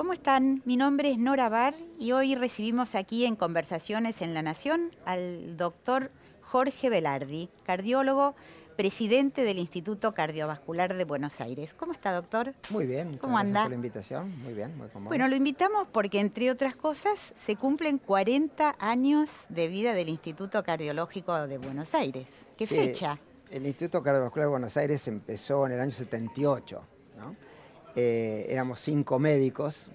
¿cómo están? Mi nombre es Nora Bar y hoy recibimos aquí en Conversaciones en La Nación al doctor Jorge Velardi, cardiólogo, presidente del Instituto Cardiovascular de Buenos Aires. ¿Cómo está, doctor? Muy bien, ¿Cómo gracias anda? por la invitación. Muy bien, muy cómodo. Bueno, lo invitamos porque, entre otras cosas, se cumplen 40 años de vida del Instituto Cardiológico de Buenos Aires. ¿Qué Sí, fecha? El Instituto Cardiovascular de Buenos Aires empezó en el año 78. ¿no? Eh, éramos cinco médicos.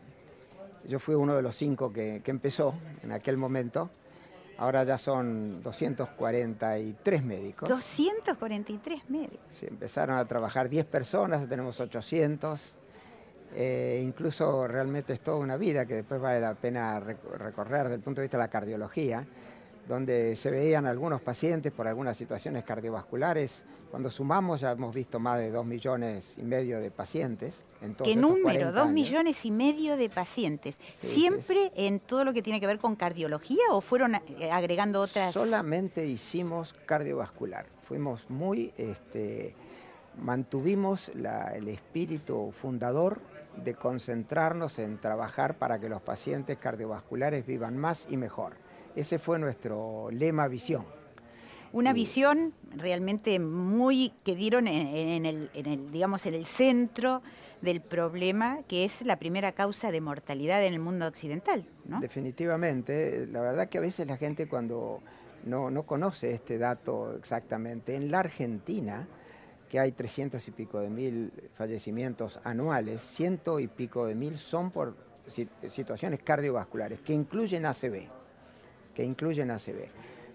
Yo fui uno de los cinco que, que empezó en aquel momento. Ahora ya son 243 médicos. 243 médicos. Se empezaron a trabajar 10 personas, tenemos 800. Eh, incluso realmente es toda una vida que después vale la pena rec- recorrer desde el punto de vista de la cardiología, donde se veían algunos pacientes por algunas situaciones cardiovasculares. Cuando sumamos ya hemos visto más de 2 millones y medio de pacientes. En ¿Qué número? 40 Dos millones y medio de pacientes. Sí, ¿Siempre en todo lo que tiene que ver con cardiología o fueron eh, agregando otras? Solamente hicimos cardiovascular. Fuimos muy, este, mantuvimos la- el espíritu fundador de concentrarnos en trabajar para que los pacientes cardiovasculares vivan más y mejor. Ese fue nuestro lema visión. Una visión realmente muy que dieron en, en el, en el, digamos, en el centro del problema, que es la primera causa de mortalidad en el mundo occidental, ¿no? Definitivamente, la verdad que a veces la gente cuando no, no conoce este dato exactamente, en la Argentina, que hay 300 y pico de mil fallecimientos anuales, ciento y pico de mil son por si- situaciones cardiovasculares, que incluyen ACV, que incluyen ACV.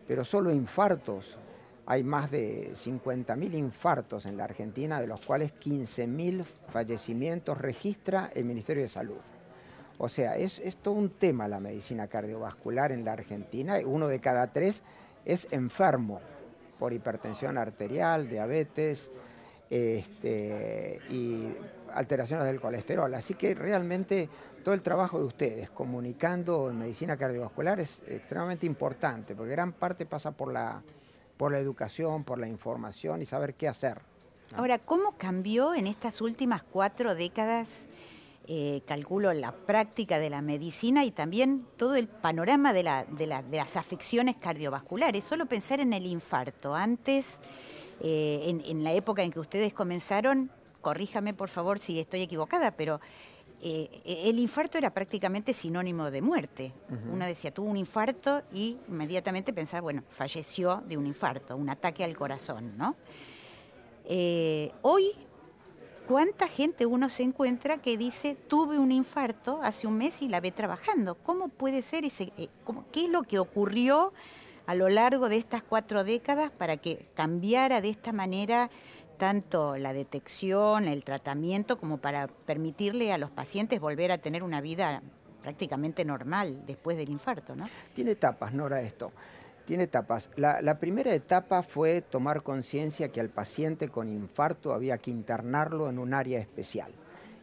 Pero solo infartos, hay más de 50.000 infartos en la Argentina, de los cuales 15.000 fallecimientos registra el Ministerio de Salud. O sea, es, es todo un tema la medicina cardiovascular en la Argentina. Uno de cada tres es enfermo por hipertensión arterial, diabetes este, y alteraciones del colesterol. Así que realmente todo el trabajo de ustedes comunicando en medicina cardiovascular es extremadamente importante, porque gran parte pasa por la, por la educación, por la información y saber qué hacer. Ahora, ¿cómo cambió en estas últimas cuatro décadas, eh, calculo, la práctica de la medicina y también todo el panorama de, la- de la- de las afecciones cardiovasculares? Solo pensar en el infarto. Antes, eh, en, en la época en que ustedes comenzaron, corríjame por favor si estoy equivocada, pero eh, el infarto era prácticamente sinónimo de muerte. Uno decía, tuvo un infarto y inmediatamente pensaba, bueno, falleció de un infarto, un ataque al corazón, ¿no? Eh, hoy, ¿cuánta gente uno se encuentra que dice, tuve un infarto hace un mes y la ve trabajando? ¿Cómo puede ser ese? eh, cómo- ¿Qué es lo que ocurrió a lo largo de estas cuatro décadas para que cambiara de esta manera tanto la detección, el tratamiento, como para permitirle a los pacientes volver a tener una vida prácticamente normal después del infarto, ¿no? Tiene etapas, Nora, esto. Tiene etapas. La, la primera etapa fue tomar conciencia que al paciente con infarto había que internarlo en un área especial.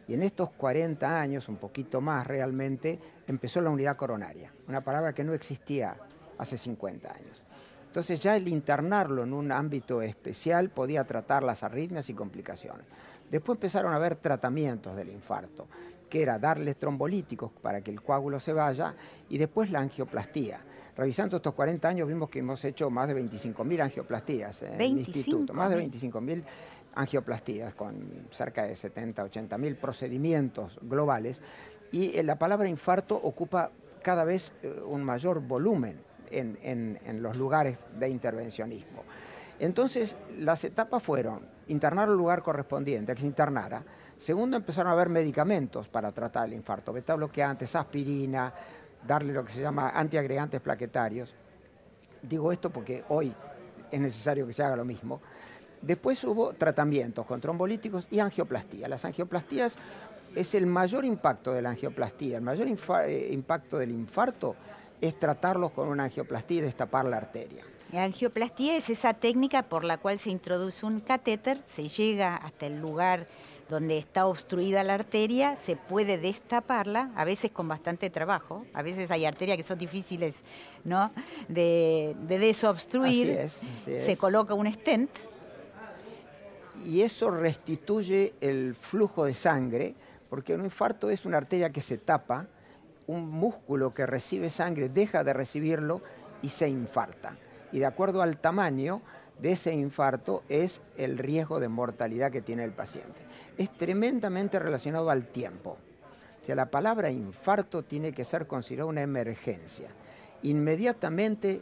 Y en estos 40 años, un poquito más realmente, empezó la unidad coronaria, una palabra que no existía hace 50 años. Entonces ya el internarlo en un ámbito especial podía tratar las arritmias y complicaciones. Después empezaron a haber tratamientos del infarto, que era darles trombolíticos para que el coágulo se vaya y después la angioplastía. Revisando estos 40 años vimos que hemos hecho más de 25.000 angioplastías en el instituto, más de 25.000 angioplastías con cerca de 70, 80.000 procedimientos globales y eh, la palabra infarto ocupa cada vez eh, un mayor volumen en, los lugares de intervencionismo. Entonces, las etapas fueron internar el lugar correspondiente, que se internara. Segundo, empezaron a haber medicamentos para tratar el infarto, beta bloqueantes, aspirina, darle lo que se llama antiagregantes plaquetarios. Digo esto porque hoy es necesario que se haga lo mismo. Después hubo tratamientos con trombolíticos y angioplastía. Las angioplastías es el mayor impacto de la angioplastía, el mayor eh, impacto del infarto es tratarlos con una angioplastía y destapar la arteria. La angioplastía es esa técnica por la cual se introduce un catéter, se llega hasta el lugar donde está obstruida la arteria, se puede destaparla, a veces con bastante trabajo, a veces hay arterias que son difíciles ¿no? de, desobstruir, se coloca un stent. Y eso restituye el flujo de sangre, porque un infarto es una arteria que se tapa, un músculo que recibe sangre deja de recibirlo y se infarta. Y de acuerdo al tamaño de ese infarto es el riesgo de mortalidad que tiene el paciente es tremendamente relacionado al tiempo. O sea, la palabra infarto tiene que ser considerada una emergencia. Inmediatamente,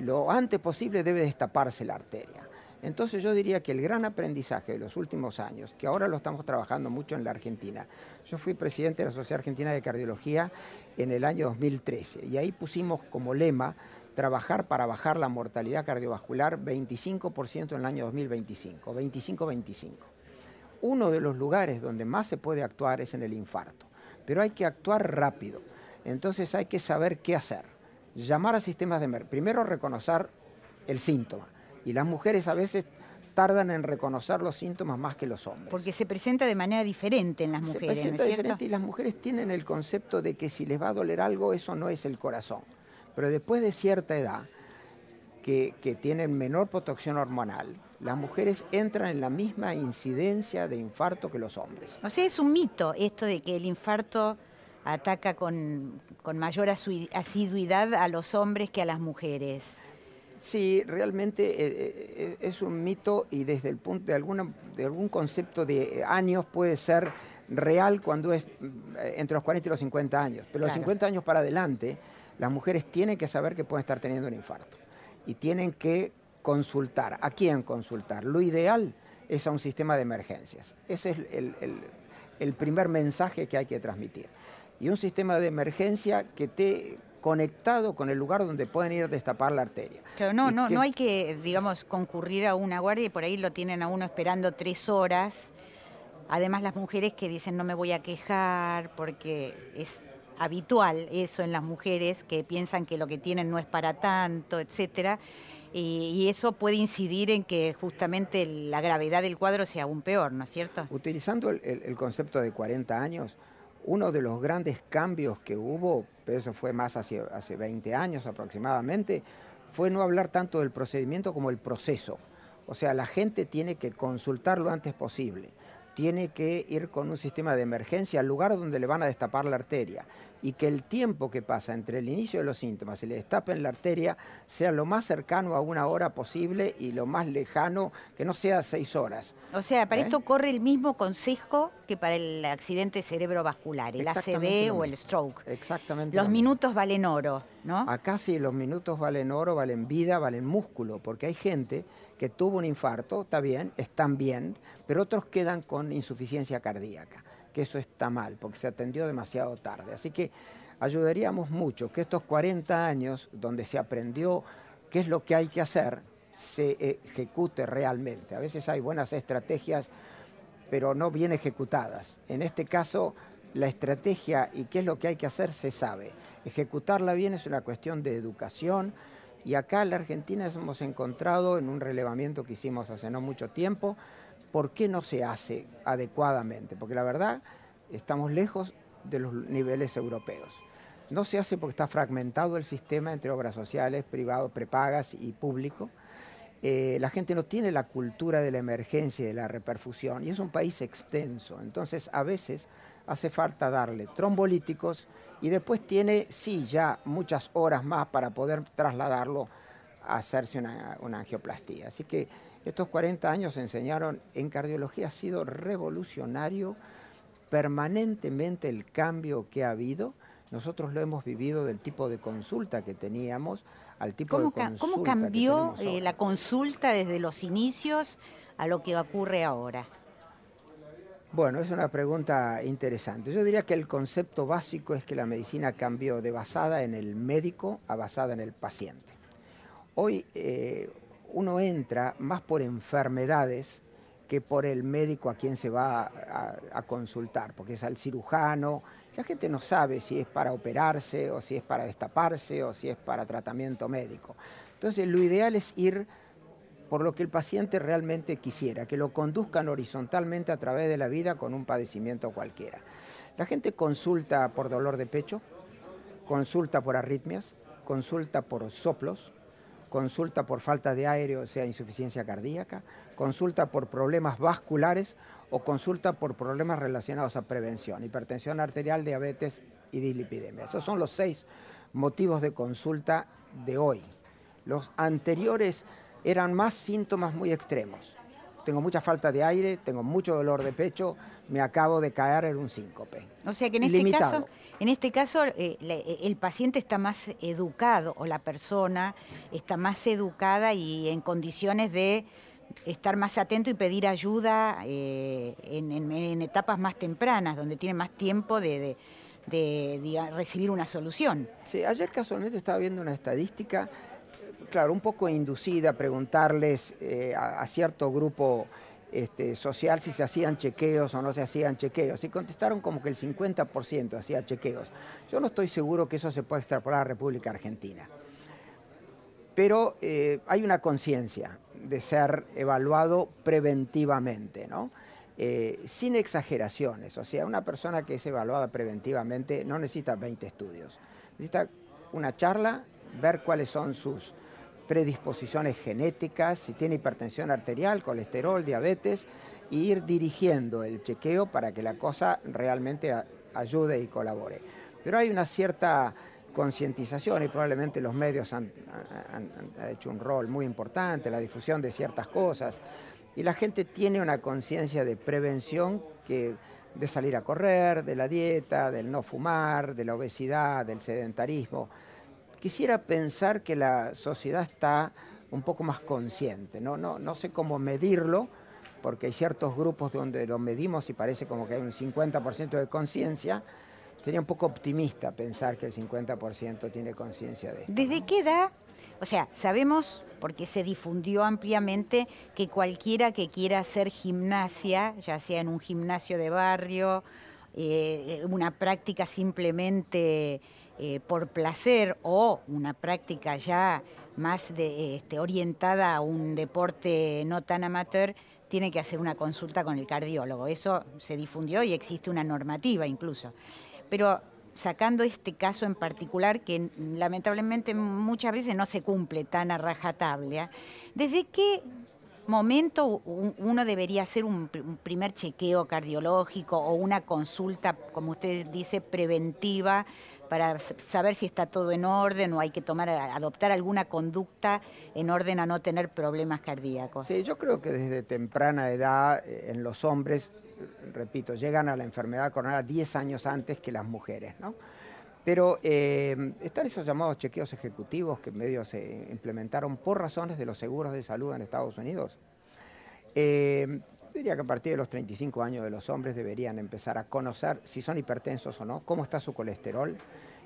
lo antes posible, debe destaparse la arteria. Entonces yo diría que el gran aprendizaje de los últimos años, que ahora lo estamos trabajando mucho en la Argentina, yo fui presidente de la Sociedad Argentina de Cardiología en el año 2013 y ahí pusimos como lema trabajar para bajar la mortalidad cardiovascular 25% en el año 2025, 25-25 uno de los lugares donde más se puede actuar es en el infarto, pero hay que actuar rápido. Entonces hay que saber qué hacer. Llamar a sistemas de emergencia. Primero reconocer el síntoma. Y las mujeres a veces tardan en reconocer los síntomas más que los hombres. Porque se presenta de manera diferente en las mujeres. Se presenta diferente y las mujeres tienen el concepto de que si les va a doler algo, eso no es el corazón. Pero después de cierta edad, que, que tienen menor protección hormonal, las mujeres entran en la misma incidencia de infarto que los hombres. O sea, es un mito esto de que el infarto ataca con, mayor asiduidad a los hombres que a las mujeres. Sí, realmente eh, eh, es un mito y desde el punto de, alguna, de algún concepto de años puede ser real cuando es eh, entre los 40 y los 50 años. Pero los 50 años para adelante, las mujeres tienen que saber que pueden estar teniendo un infarto y tienen que consultar. ¿A quién consultar? Lo ideal es a un sistema de emergencias. Ese es el, primer mensaje que hay que transmitir. Y un sistema de emergencia que esté conectado con el lugar donde pueden ir a destapar la arteria. Pero no, no, no hay que, digamos, concurrir a una guardia y por ahí lo tienen a uno esperando tres horas. Además las mujeres que dicen no me voy a quejar porque es habitual eso en las mujeres que piensan que lo que tienen no es para tanto, etcétera y, eso puede incidir en que justamente la gravedad del cuadro sea aún peor, ¿no es cierto? Utilizando el, concepto de 40 años, uno de los grandes cambios que hubo, pero eso fue más hace, hace 20 años aproximadamente, fue no hablar tanto del procedimiento como el proceso. O sea, la gente tiene que consultar lo antes posible tiene que ir con un sistema de emergencia al lugar donde le van a destapar la arteria y que el tiempo que pasa entre el inicio de los síntomas y le destapen la arteria sea lo más cercano a una hora posible y lo más lejano, que no sea seis horas. O sea, para ¿Eh? esto corre el mismo consejo que para el accidente cerebrovascular, el ACV o el stroke. Exactamente. Los minutos valen oro, ¿no? Acá sí, los minutos valen oro, valen vida, valen músculo, porque hay gente que tuvo un infarto, está bien, están bien, pero otros quedan con insuficiencia cardíaca, que eso está mal, porque se atendió demasiado tarde. Así que ayudaríamos mucho que estos 40 años donde se aprendió qué es lo que hay que hacer, se ejecute realmente. A veces hay buenas estrategias, pero no bien ejecutadas. En este caso, la estrategia y qué es lo que hay que hacer se sabe. Ejecutarla bien es una cuestión de educación, y acá en la Argentina hemos encontrado en un relevamiento que hicimos hace no mucho tiempo, ¿por qué no se hace adecuadamente? Porque la verdad estamos lejos de los niveles europeos. No se hace porque está fragmentado el sistema entre obras sociales, privados, prepagas y público. Eh, la gente no tiene la cultura de la emergencia y de la reperfusión y es un país extenso. Entonces a veces hace falta darle trombolíticos y después tiene, sí, ya muchas horas más para poder trasladarlo a hacerse una, angioplastía. Así que estos 40 años enseñaron en cardiología, ha sido revolucionario permanentemente el cambio que ha habido. Nosotros lo hemos vivido del tipo de consulta que teníamos al tipo de consulta. ¿Cómo cambió eh, la consulta desde los inicios a lo que ocurre ahora? Bueno, es una pregunta interesante. Yo diría que el concepto básico es que la medicina cambió de basada en el médico a basada en el paciente. Hoy eh, uno entra más por enfermedades que por el médico a quien se va a, consultar, porque es al cirujano. La gente no sabe si es para operarse o si es para destaparse o si es para tratamiento médico. Entonces, lo ideal es ir por lo que el paciente realmente quisiera, que lo conduzcan horizontalmente a través de la vida con un padecimiento cualquiera. La gente consulta por dolor de pecho, consulta por arritmias, consulta por soplos, consulta por falta de aire, o sea, insuficiencia cardíaca, consulta por problemas vasculares o consulta por problemas relacionados a prevención, hipertensión arterial, diabetes y dislipidemia. Esos son los seis motivos de consulta de hoy. Los anteriores eran más síntomas muy extremos. Tengo mucha falta de aire, tengo mucho dolor de pecho, me acabo de caer en un síncope. O sea que en este caso, en este caso eh, eh, el paciente está más educado o la persona está más educada y en condiciones de estar más atento y pedir ayuda eh, en, etapas más tempranas, donde tiene más tiempo de, recibir una solución. Sí, ayer casualmente estaba viendo una estadística, claro, un poco inducida, preguntarles a, cierto grupo este, social si se hacían chequeos o no se hacían chequeos. Y contestaron como que el 50% hacía chequeos. Yo no estoy seguro que eso se pueda extrapolar a la República Argentina. Pero eh, hay una conciencia de ser evaluado preventivamente, ¿no? Eh, sin exageraciones. O sea, una persona que es evaluada preventivamente no necesita 20 estudios. Necesita una charla, ver cuáles son sus predisposiciones genéticas, si tiene hipertensión arterial, colesterol, diabetes, e ir dirigiendo el chequeo para que la cosa realmente ayude y colabore. Pero hay una cierta concientización y probablemente los medios han, hecho un rol muy importante, la difusión de ciertas cosas, y la gente tiene una conciencia de prevención que de salir a correr, de la dieta, del no fumar, de la obesidad, del sedentarismo. Quisiera pensar que la sociedad está un poco más consciente, no, no, no sé cómo medirlo, porque hay ciertos grupos donde lo medimos y parece como que hay un 50% de conciencia. Sería un poco optimista pensar que el 50% tiene conciencia de esto. ¿Desde qué edad? O sea, sabemos, porque se difundió ampliamente, que cualquiera que quiera hacer gimnasia, ya sea en un gimnasio de barrio, eh, una práctica simplemente eh, por placer o una práctica ya más este, orientada a un deporte no tan amateur, tiene que hacer una consulta con el cardiólogo. Eso se difundió y existe una normativa incluso. Pero sacando este caso en particular, que lamentablemente muchas veces no se cumple tan a rajatabla, ¿desde qué momento uno debería hacer un, primer chequeo cardiológico o una consulta, como usted dice, preventiva para saber si está todo en orden o hay que tomar, adoptar alguna conducta en orden a no tener problemas cardíacos. Sí, yo creo que desde temprana edad eh, en los hombres, repito, llegan a la enfermedad coronaria 10 años antes que las mujeres. Pero eh, están esos llamados chequeos ejecutivos que medio se implementaron por razones de los seguros de salud en Estados Unidos. Eh, diría que a partir de los 35 años de los hombres deberían empezar a conocer si son hipertensos o no, cómo está su colesterol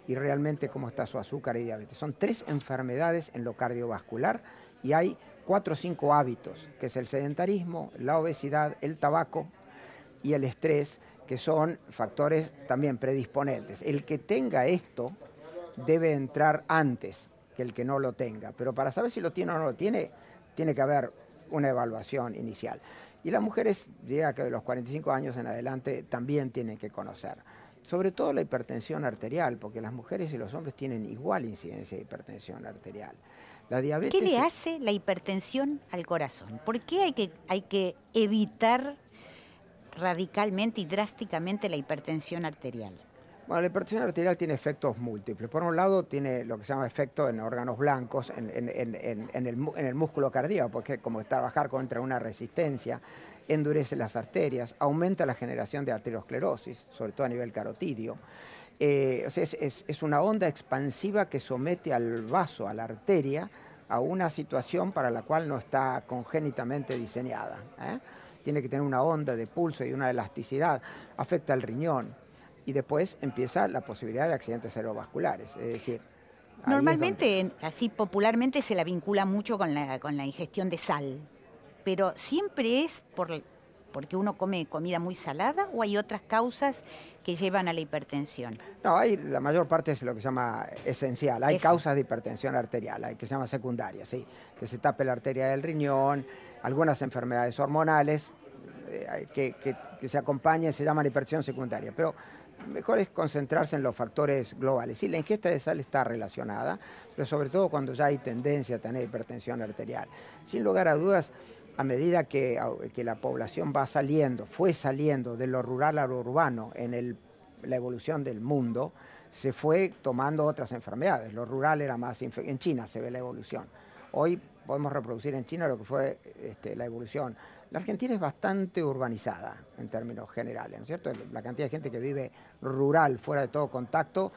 y realmente cómo está su azúcar y diabetes. Son tres enfermedades en lo cardiovascular y hay cuatro o cinco hábitos, que es el sedentarismo, la obesidad, el tabaco y el estrés, que son factores también predisponentes. El que tenga esto debe entrar antes que el que no lo tenga, pero para saber si lo tiene o no lo tiene, tiene que haber una evaluación inicial. Y las mujeres, diría que de los 45 años en adelante, también tienen que conocer. Sobre todo la hipertensión arterial, porque las mujeres y los hombres tienen igual incidencia de hipertensión arterial. La diabetes ¿Qué le hace la hipertensión al corazón? ¿Por qué hay que, hay que evitar radicalmente y drásticamente la hipertensión arterial? Bueno, la hipertensión arterial tiene efectos múltiples. Por un lado, tiene lo que se llama efecto en órganos blancos, en, el, músculo cardíaco, porque como trabajar contra una resistencia, endurece las arterias, aumenta la generación de arteriosclerosis, sobre todo a nivel carotidio. Eh, o sea, es, una onda expansiva que somete al vaso, a la arteria, a una situación para la cual no está congénitamente diseñada. ¿eh? Tiene que tener una onda de pulso y una elasticidad, afecta al riñón y después empieza la posibilidad de accidentes cerebrovasculares. Es decir, Normalmente, así popularmente, se la vincula mucho con la, con la ingestión de sal, pero siempre es por, porque uno come comida muy salada o hay otras causas que llevan a la hipertensión? No, hay, la mayor parte es lo que se llama esencial. Hay causas de hipertensión arterial, hay que se llama secundaria, sí, que se tape la arteria del riñón, algunas enfermedades hormonales eh, que, que, se acompañan, se llaman hipertensión secundaria. Pero mejor es concentrarse en los factores globales. Sí, la ingesta de sal está relacionada, pero sobre todo cuando ya hay tendencia a tener hipertensión arterial. Sin lugar a dudas, a medida que, la población va saliendo, fue saliendo de lo rural a lo urbano en la evolución del mundo, se fue tomando otras enfermedades. Lo rural era más... En China se ve la evolución. Hoy podemos reproducir en China lo que fue este, la evolución la Argentina es bastante urbanizada en términos generales, ¿no es cierto? La cantidad de gente que vive rural, fuera de todo contacto,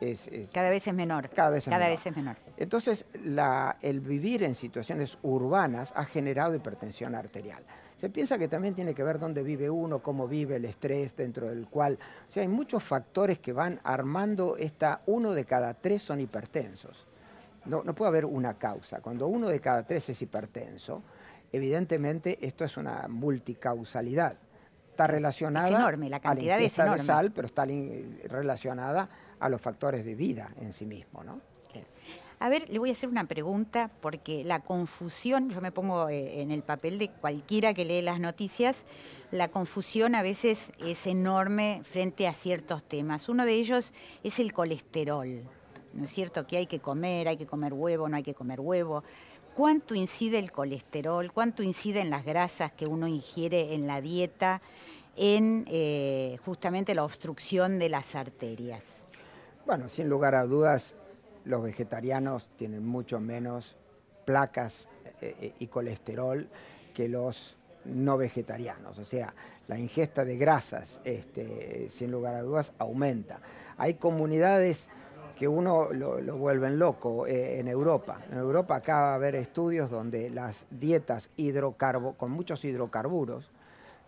es, cada vez es menor. Cada vez es, menor. Vez es menor. Entonces, el vivir en situaciones urbanas ha generado hipertensión arterial. Se piensa que también tiene que ver dónde vive uno, cómo vive el estrés dentro del cual. O sea, hay muchos factores que van armando esta. Uno de cada tres son hipertensos. No, no puede haber una causa. Cuando uno de cada tres es hipertenso, Evidentemente, esto es una multicausalidad. Está relacionada es enorme, la cantidad a la de sal, pero está relacionada a los factores de vida en sí mismo, ¿no? A ver, le voy a hacer una pregunta porque la confusión, yo me pongo eh, en el papel de cualquiera que lee las noticias, la confusión a veces es enorme frente a ciertos temas. Uno de ellos es el colesterol, ¿no es cierto? Que hay que comer, hay que comer huevo, no hay que comer huevo cuánto incide el colesterol, cuánto incide en las grasas que uno ingiere en la dieta en eh, justamente la obstrucción de las arterias. Bueno, sin lugar a dudas, los vegetarianos tienen mucho menos placas eh, eh, y colesterol que los no vegetarianos. O sea, la ingesta de grasas, este, sin lugar a dudas, aumenta. Hay comunidades que uno lo, vuelven loco eh, en Europa. En Europa acaba de haber estudios donde las dietas hidrocarbo, con muchos hidrocarburos,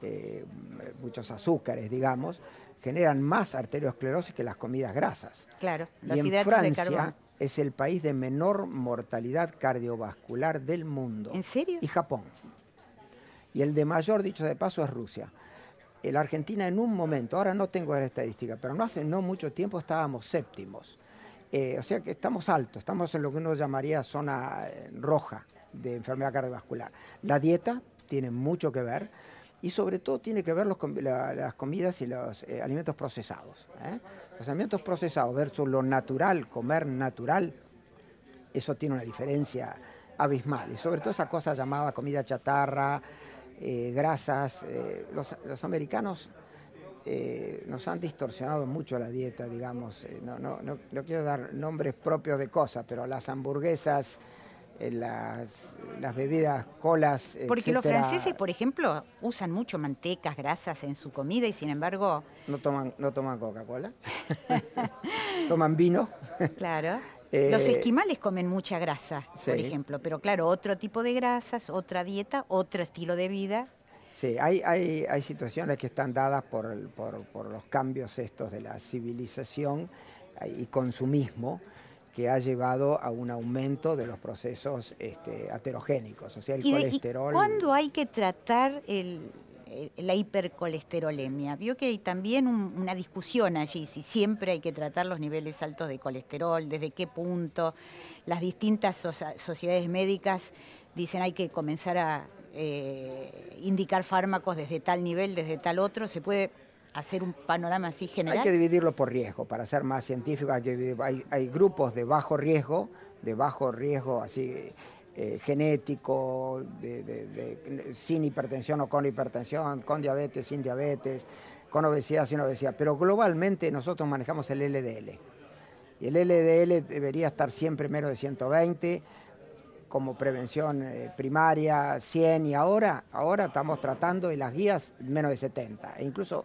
eh, muchos azúcares, digamos, generan más arteriosclerosis que las comidas grasas. Claro, y en Francia es el país de menor mortalidad cardiovascular del mundo. ¿En serio? Y Japón. Y el de mayor, dicho de paso, es Rusia. La Argentina en un momento, ahora no tengo la estadística, pero no hace no mucho tiempo estábamos séptimos. Eh, o sea que estamos altos, estamos en lo que uno llamaría zona eh, roja de enfermedad cardiovascular. La dieta tiene mucho que ver y sobre todo tiene que ver las comidas y los eh, alimentos procesados. Los alimentos procesados versus lo natural, comer natural, eso tiene una diferencia abismal. Y sobre todo esa cosa llamada comida chatarra, grasas. los americanos eh, nos han distorsionado mucho la dieta, digamos. Eh, no, no, no, quiero dar nombres propios de cosas, pero las hamburguesas, eh, las, las, bebidas, colas. Porque los franceses, por ejemplo, usan mucho mantecas, grasas en su comida y sin embargo. No toman, no toman Coca-Cola. toman vino. claro. Los esquimales comen mucha grasa, por ejemplo, pero claro, otro tipo de grasas, otra dieta, otro estilo de vida Sí, hay, hay, hay, situaciones que están dadas por, los cambios estos de la civilización y consumismo que ha llevado a un aumento de los procesos este, aterogénicos, o sea, el colesterol. ¿Cuándo hay que tratar la hipercolesterolemia? Vio que hay también una discusión allí, si siempre hay que tratar los niveles altos de colesterol, desde qué punto. Las distintas sociedades médicas dicen hay que comenzar a eh, indicar fármacos desde tal nivel, desde tal otro? ¿Se puede hacer un panorama así general? Hay que dividirlo por riesgo, para ser más científico hay, hay, grupos de bajo riesgo, de bajo riesgo así eh, genético, sin hipertensión o con hipertensión, con diabetes, sin diabetes, con obesidad, sin obesidad. Pero globalmente nosotros manejamos el LDL. Y el LDL debería estar siempre menos de 120 como prevención eh, primaria 100 y ahora, ahora estamos tratando en las guías menos de 70, e incluso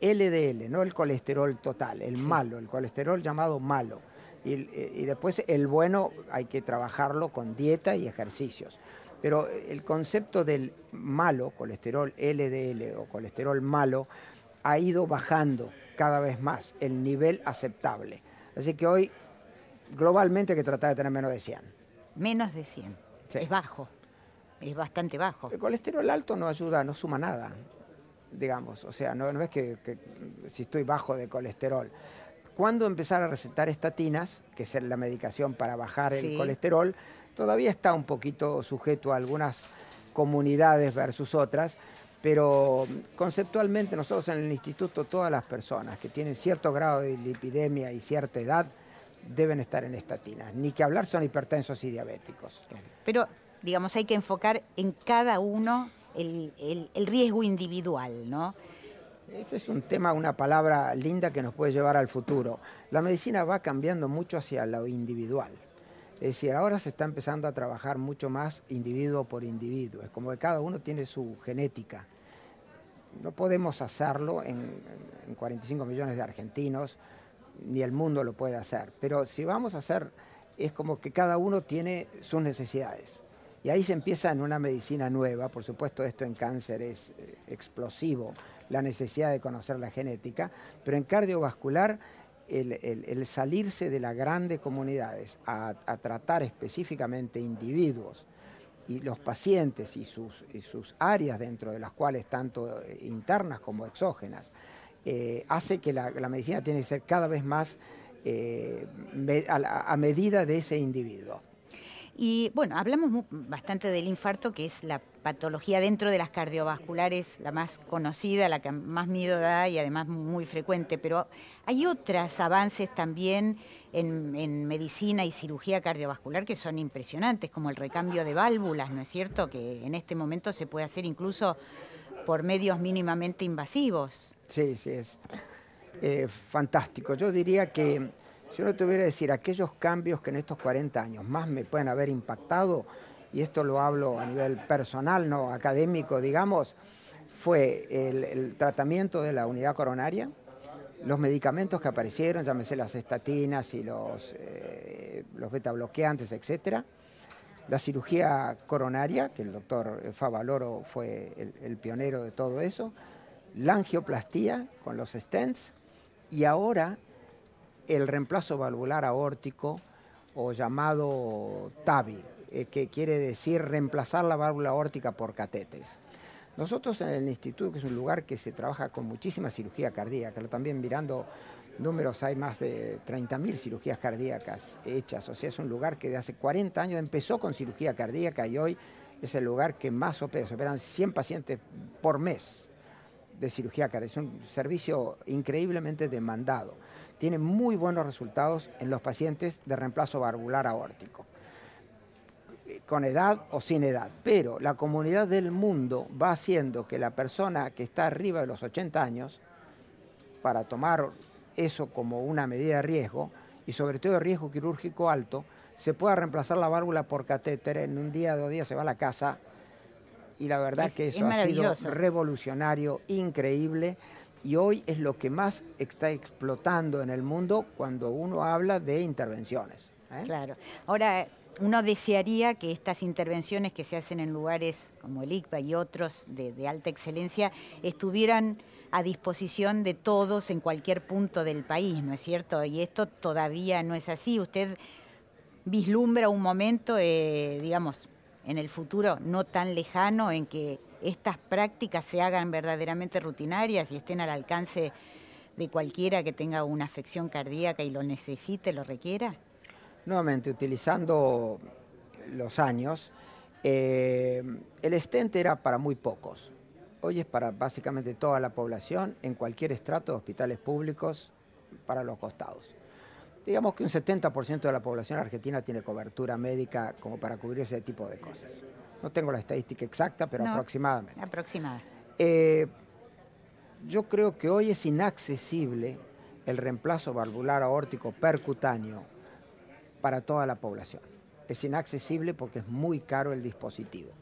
LDL, no el colesterol total, el malo, el colesterol llamado malo. Y, eh, y, después el bueno hay que trabajarlo con dieta y ejercicios. Pero el concepto del malo, colesterol LDL o colesterol malo, ha ido bajando cada vez más el nivel aceptable. Así que hoy globalmente hay que tratar de tener menos de 100 menos de 100. Es bajo. es bastante bajo. El colesterol alto no ayuda, no suma nada, digamos. O sea, no, es que, si estoy bajo de colesterol. Cuando empezar a recetar estatinas, que es la medicación para bajar el colesterol, todavía está un poquito sujeto a algunas comunidades versus otras, pero conceptualmente nosotros en el instituto, todas las personas que tienen cierto grado de lipidemia y cierta edad, deben estar en estatinas. Ni que hablar son hipertensos y diabéticos. Pero, digamos, hay que enfocar en cada uno el, riesgo individual, ¿no? Ese es un tema, una palabra linda que nos puede llevar al futuro. La medicina va cambiando mucho hacia lo individual. Es decir, ahora se está empezando a trabajar mucho más individuo por individuo. Es como que cada uno tiene su genética. No podemos hacerlo en, en 45 millones de argentinos, ni el mundo lo puede hacer. Pero si vamos a hacer, es como que cada uno tiene sus necesidades. Y ahí se empieza en una medicina nueva, por supuesto esto en cáncer es eh, explosivo, la necesidad de conocer la genética, pero en cardiovascular el, salirse de las grandes comunidades a, tratar específicamente individuos y los pacientes y sus, áreas dentro de las cuales tanto eh, internas como exógenas, eh, hace que la, medicina tiene que ser cada vez más a medida de ese individuo. Y bueno, hablamos bastante del infarto, que es la patología dentro de las cardiovasculares, la más conocida, la que más miedo da y además muy frecuente, pero hay otros avances también en, medicina y cirugía cardiovascular que son impresionantes, como el recambio de válvulas, ¿no es cierto? Que en este momento se puede hacer incluso por medios mínimamente invasivos. Sí, sí, es eh, fantástico. Yo diría que si uno tuviera que decir aquellos cambios que en estos 40 años más me pueden haber impactado, y esto lo hablo a nivel personal, no académico, digamos, fue el, tratamiento de la unidad coronaria, los medicamentos que aparecieron, llámese las estatinas y los, eh, los beta bloqueantes, etc. La cirugía coronaria, que el doctor Favaloro fue el pionero de todo eso, la angioplastía con los stents, y ahora el reemplazo valvular aórtico o llamado TAVI, eh, que quiere decir reemplazar la válvula aórtica por catéteres. Nosotros en el instituto, que es un lugar que se trabaja con muchísima cirugía cardíaca, también mirando números, hay más de 30.000 cirugías cardíacas hechas, o sea, es un lugar que de hace 40 años empezó con cirugía cardíaca y hoy es el lugar que más opera, se operan 100 pacientes por mes de cirugía cardíaca, es un servicio increíblemente demandado. Tiene muy buenos resultados en los pacientes de reemplazo valvular aórtico, con edad o sin edad. Pero la comunidad del mundo va haciendo que la persona que está arriba de los 80 años, para tomar eso como una medida de riesgo, y sobre todo de riesgo quirúrgico alto, se pueda reemplazar la válvula por catéter, en un día, dos días se va a la casa, y la verdad es, que eso ha sido revolucionario, increíble y hoy es lo que más está explotando en el mundo cuando uno habla de intervenciones. ¿eh? Claro. Ahora, uno desearía que estas intervenciones que se hacen en lugares como el ICPA y otros de, alta excelencia estuvieran a disposición de todos en cualquier punto del país, ¿no es cierto? Y esto todavía no es así. Usted vislumbra un momento, eh, digamos, en el futuro no tan lejano en que estas prácticas se hagan verdaderamente rutinarias y estén al alcance de cualquiera que tenga una afección cardíaca y lo necesite, lo requiera? Nuevamente, utilizando los años, eh, el stent era para muy pocos. Hoy es para básicamente toda la población, en cualquier estrato de hospitales públicos, para los costados. Digamos que un 70% de la población argentina tiene cobertura médica como para cubrir ese tipo de cosas. No tengo la estadística exacta, pero aproximadamente. Aproximada. Eh, yo creo que hoy es inaccesible el reemplazo valvular aórtico percutáneo para toda la población. Es inaccesible porque es muy caro el dispositivo.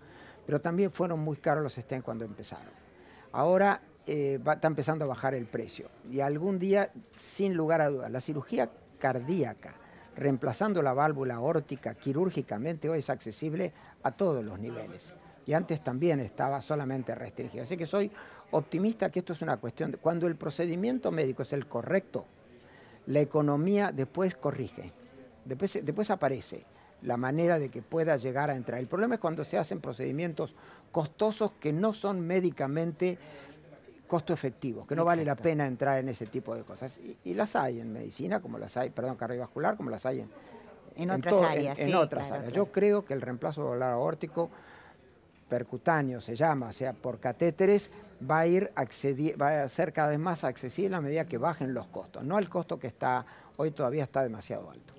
Pero también fueron muy caros los stents cuando empezaron. Ahora eh, está empezando a bajar el precio. Y algún día, sin lugar a dudas, la cirugía cardíaca reemplazando la válvula aórtica quirúrgicamente hoy es accesible a todos los niveles. Y antes también estaba solamente restringido. Así que soy optimista que esto es una cuestión de cuando el procedimiento médico es el correcto, la economía después corrige, después, después aparece. la manera de que pueda llegar a entrar. El problema es cuando se hacen procedimientos costosos que no son médicamente costo efectivos, que no vale la pena entrar en ese tipo de cosas. Y, las hay en medicina, como las hay, perdón, cardiovascular, como las hay en, otras áreas. En, otras áreas. Yo creo que el reemplazo valvular aórtico percutáneo se llama, o sea, por catéteres, va a ir va a ser cada vez más accesible a medida que bajen los costos, no el costo que está hoy todavía está demasiado alto.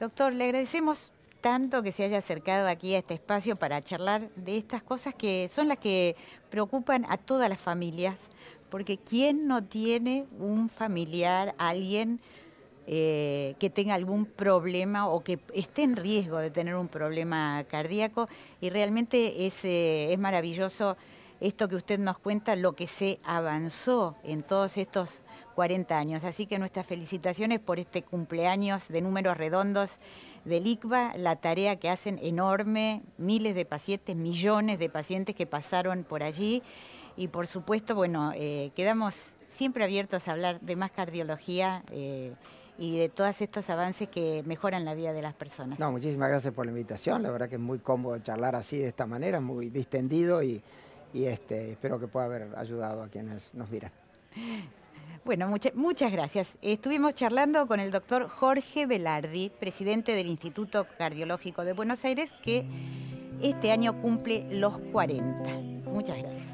Doctor, le agradecemos tanto que se haya acercado aquí a este espacio para charlar de estas cosas que son las que preocupan a todas las familias, porque ¿quién no tiene un familiar, alguien eh, que tenga algún problema o que esté en riesgo de tener un problema cardíaco? Y realmente es, eh, maravilloso esto que usted nos cuenta, lo que se avanzó en todos estos 40 años. Así que nuestras felicitaciones por este cumpleaños de números redondos del ICBA, la tarea que hacen enorme, miles de pacientes, millones de pacientes que pasaron por allí. Y por supuesto, bueno, eh, quedamos siempre abiertos a hablar de más cardiología. Eh, y de todos estos avances que mejoran la vida de las personas. No, muchísimas gracias por la invitación. La verdad que es muy cómodo charlar así de esta manera, muy distendido y, y este, espero que pueda haber ayudado a quienes nos miran. Bueno, muchas gracias. Estuvimos charlando con el doctor Jorge Velardi, presidente del Instituto Cardiológico de Buenos Aires, que este año cumple los 40. Muchas gracias.